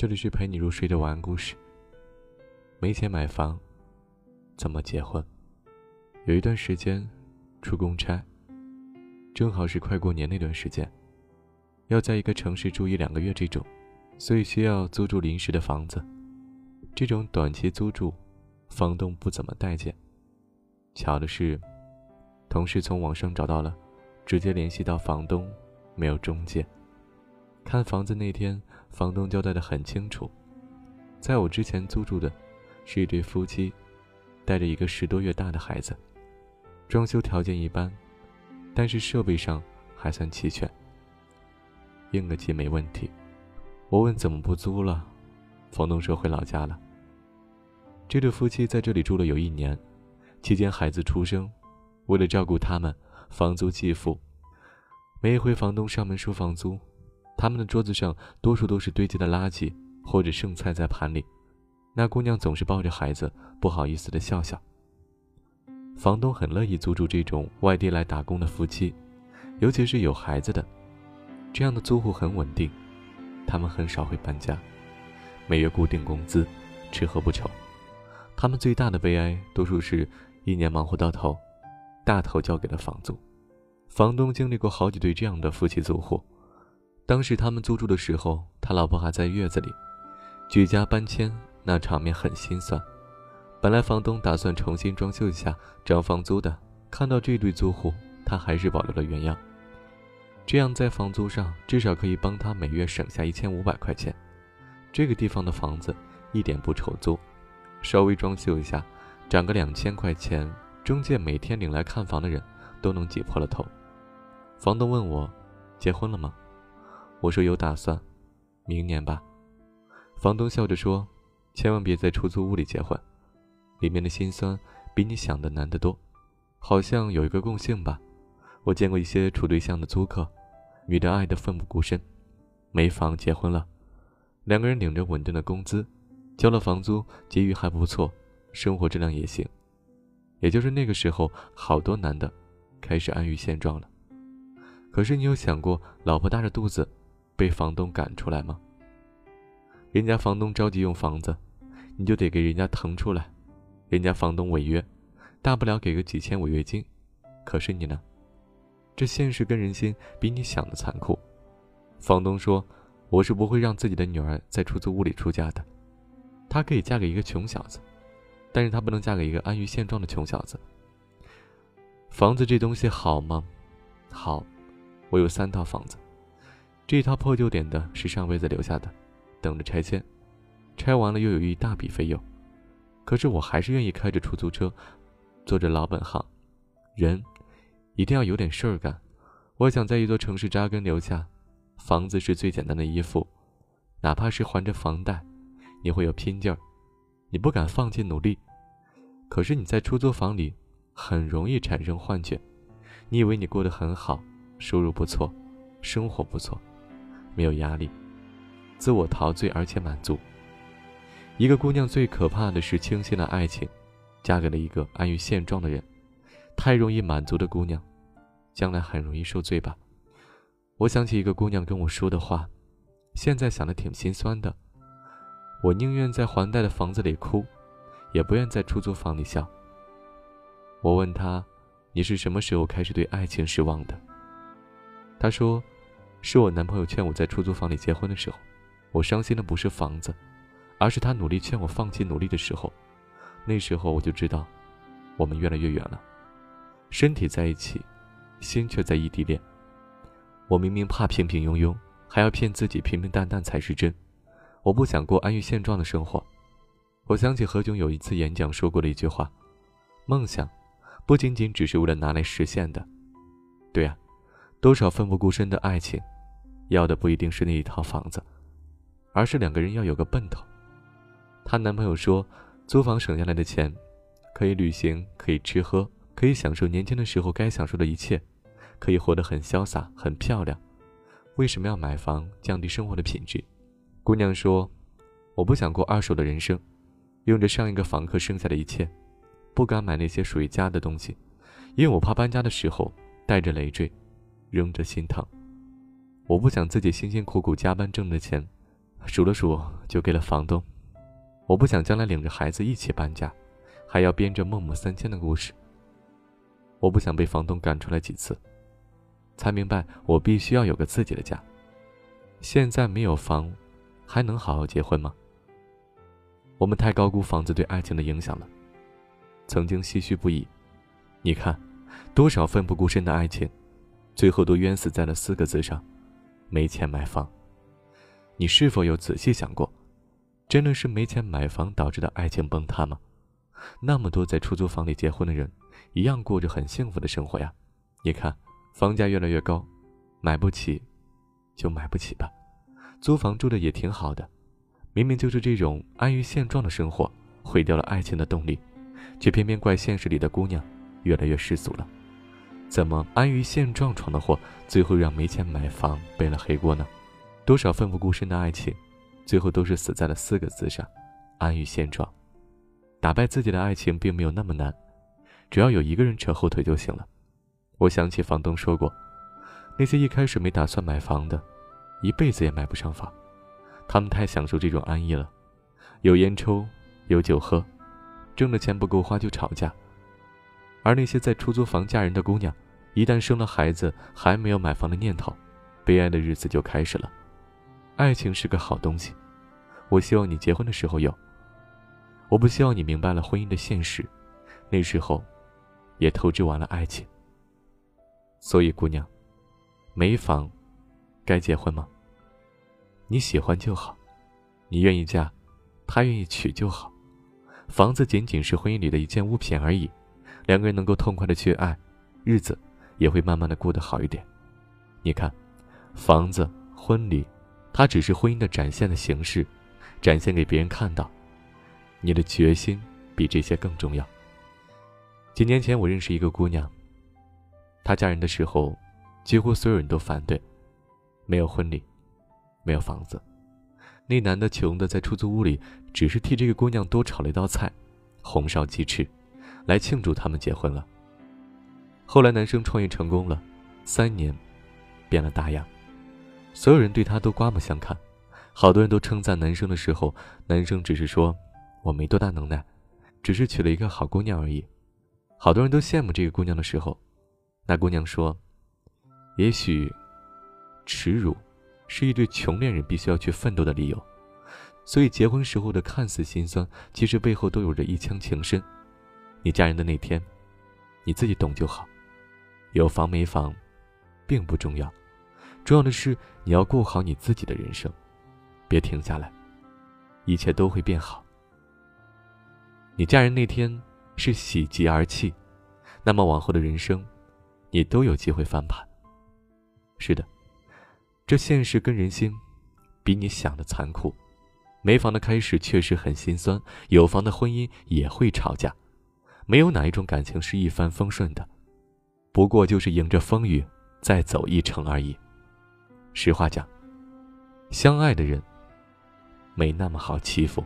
这里是陪你入睡的晚安故事。没钱买房，怎么结婚？有一段时间出公差，正好是快过年那段时间，要在一个城市住一两个月这种，所以需要租住临时的房子。这种短期租住，房东不怎么待见。巧的是，同事从网上找到了，直接联系到房东，没有中介。看房子那天，房东交代的很清楚，在我之前租住的，是一对夫妻，带着一个十多月大的孩子，装修条件一般，但是设备上还算齐全，应个急没问题。我问怎么不租了，房东说回老家了。这对夫妻在这里住了有一年，期间孩子出生，为了照顾他们，房租既付，每一回房东上门收房租。他们的桌子上多数都是堆积的垃圾或者剩菜在盘里，那姑娘总是抱着孩子，不好意思的笑笑。房东很乐意租住这种外地来打工的夫妻，尤其是有孩子的，这样的租户很稳定，他们很少会搬家，每月固定工资，吃喝不愁。他们最大的悲哀，多数是一年忙活到头，大头交给了房租。房东经历过好几对这样的夫妻租户。当时他们租住的时候，他老婆还在月子里，举家搬迁，那场面很心酸。本来房东打算重新装修一下涨房租的，看到这对租户，他还是保留了原样。这样在房租上至少可以帮他每月省下一千五百块钱。这个地方的房子一点不愁租，稍微装修一下，涨个两千块钱，中介每天领来看房的人都能挤破了头。房东问我，结婚了吗？我说有打算，明年吧。房东笑着说：“千万别在出租屋里结婚，里面的辛酸比你想的难得多。好像有一个共性吧，我见过一些处对象的租客，女的爱得奋不顾身，没房结婚了，两个人领着稳定的工资，交了房租，结余还不错，生活质量也行。也就是那个时候，好多男的开始安于现状了。可是你有想过，老婆大着肚子？”被房东赶出来吗？人家房东着急用房子，你就得给人家腾出来。人家房东违约，大不了给个几千违约金。可是你呢？这现实跟人心比你想的残酷。房东说：“我是不会让自己的女儿在出租屋里出嫁的。她可以嫁给一个穷小子，但是她不能嫁给一个安于现状的穷小子。”房子这东西好吗？好，我有三套房子。这套破旧点的是上辈子留下的，等着拆迁，拆完了又有一大笔费用。可是我还是愿意开着出租车，做着老本行。人一定要有点事儿干。我想在一座城市扎根留下，房子是最简单的依附，哪怕是还着房贷，你会有拼劲儿，你不敢放弃努力。可是你在出租房里，很容易产生幻觉，你以为你过得很好，收入不错，生活不错。没有压力，自我陶醉而且满足。一个姑娘最可怕的是轻信了爱情，嫁给了一个安于现状的人。太容易满足的姑娘，将来很容易受罪吧。我想起一个姑娘跟我说的话，现在想的挺心酸的。我宁愿在还贷的房子里哭，也不愿在出租房里笑。我问她：“你是什么时候开始对爱情失望的？”她说。是我男朋友劝我在出租房里结婚的时候，我伤心的不是房子，而是他努力劝我放弃努力的时候。那时候我就知道，我们越来越远了，身体在一起，心却在异地恋。我明明怕平平庸庸，还要骗自己平平淡淡才是真。我不想过安于现状的生活。我想起何炅有一次演讲说过的一句话：“梦想，不仅仅只是为了拿来实现的。”对呀。多少奋不顾身的爱情，要的不一定是那一套房子，而是两个人要有个奔头。她男朋友说，租房省下来的钱，可以旅行，可以吃喝，可以享受年轻的时候该享受的一切，可以活得很潇洒、很漂亮。为什么要买房，降低生活的品质？姑娘说，我不想过二手的人生，用着上一个房客剩下的一切，不敢买那些属于家的东西，因为我怕搬家的时候带着累赘。扔着心疼，我不想自己辛辛苦苦加班挣的钱，数了数，就给了房东。我不想将来领着孩子一起搬家，还要编着孟母三迁的故事。我不想被房东赶出来几次，才明白我必须要有个自己的家。现在没有房，还能好好结婚吗？我们太高估房子对爱情的影响了。曾经唏嘘不已，你看，多少奋不顾身的爱情，最后都冤死在了四个字上：没钱买房。你是否有仔细想过，真的是没钱买房导致的爱情崩塌吗？那么多在出租房里结婚的人。一样过着很幸福的生活呀，你看，房价越来越高，买不起，就买不起吧。租房住的也挺好的，明明就是这种安于现状的生活，毁掉了爱情的动力，却偏偏怪现实里的姑娘越来越世俗了。怎么安于现状闯的祸，最后让没钱买房背了黑锅呢？多少奋不顾身的爱情，最后都是死在了四个字上：安于现状。打败自己的爱情并没有那么难。只要有一个人扯后腿就行了。我想起房东说过，那些一开始没打算买房的，一辈子也买不上房。他们太享受这种安逸了，有烟抽，有酒喝，挣的钱不够花就吵架。而那些在出租房嫁人的姑娘，一旦生了孩子，还没有买房的念头，悲哀的日子就开始了。爱情是个好东西，我希望你结婚的时候有。我不希望你明白了婚姻的现实，那时候。也透支完了爱情。所以，姑娘，没房，该结婚吗？你喜欢就好，你愿意嫁，他愿意娶就好。房子仅仅是婚姻里的一件物品而已，两个人能够痛快的去爱，日子也会慢慢的过得好一点。你看，房子、婚礼，它只是婚姻的展现的形式，展现给别人看到。你的决心比这些更重要。几年前，我认识一个姑娘。她嫁人的时候，几乎所有人都反对，没有婚礼，没有房子。那男的穷的在出租屋里，只是替这个姑娘多炒了一道菜，红烧鸡翅，来庆祝他们结婚了。后来男生创业成功了，三年，变了大样，所有人对他都刮目相看。好多人都称赞男生的时候，男生只是说：“我没多大能耐，只是娶了一个好姑娘而已。”好多人都羡慕这个姑娘的时候，那姑娘说：“也许，耻辱，是一对穷恋人必须要去奋斗的理由。所以结婚时候的看似心酸，其实背后都有着一腔情深。你嫁人的那天，你自己懂就好。有房没房，并不重要，重要的是你要过好你自己的人生，别停下来，一切都会变好。你嫁人那天。”是喜极而泣，那么往后的人生，你都有机会翻盘。是的，这现实跟人心，比你想的残酷。没房的开始确实很心酸，有房的婚姻也会吵架。没有哪一种感情是一帆风顺的，不过就是迎着风雨再走一程而已。实话讲，相爱的人没那么好欺负。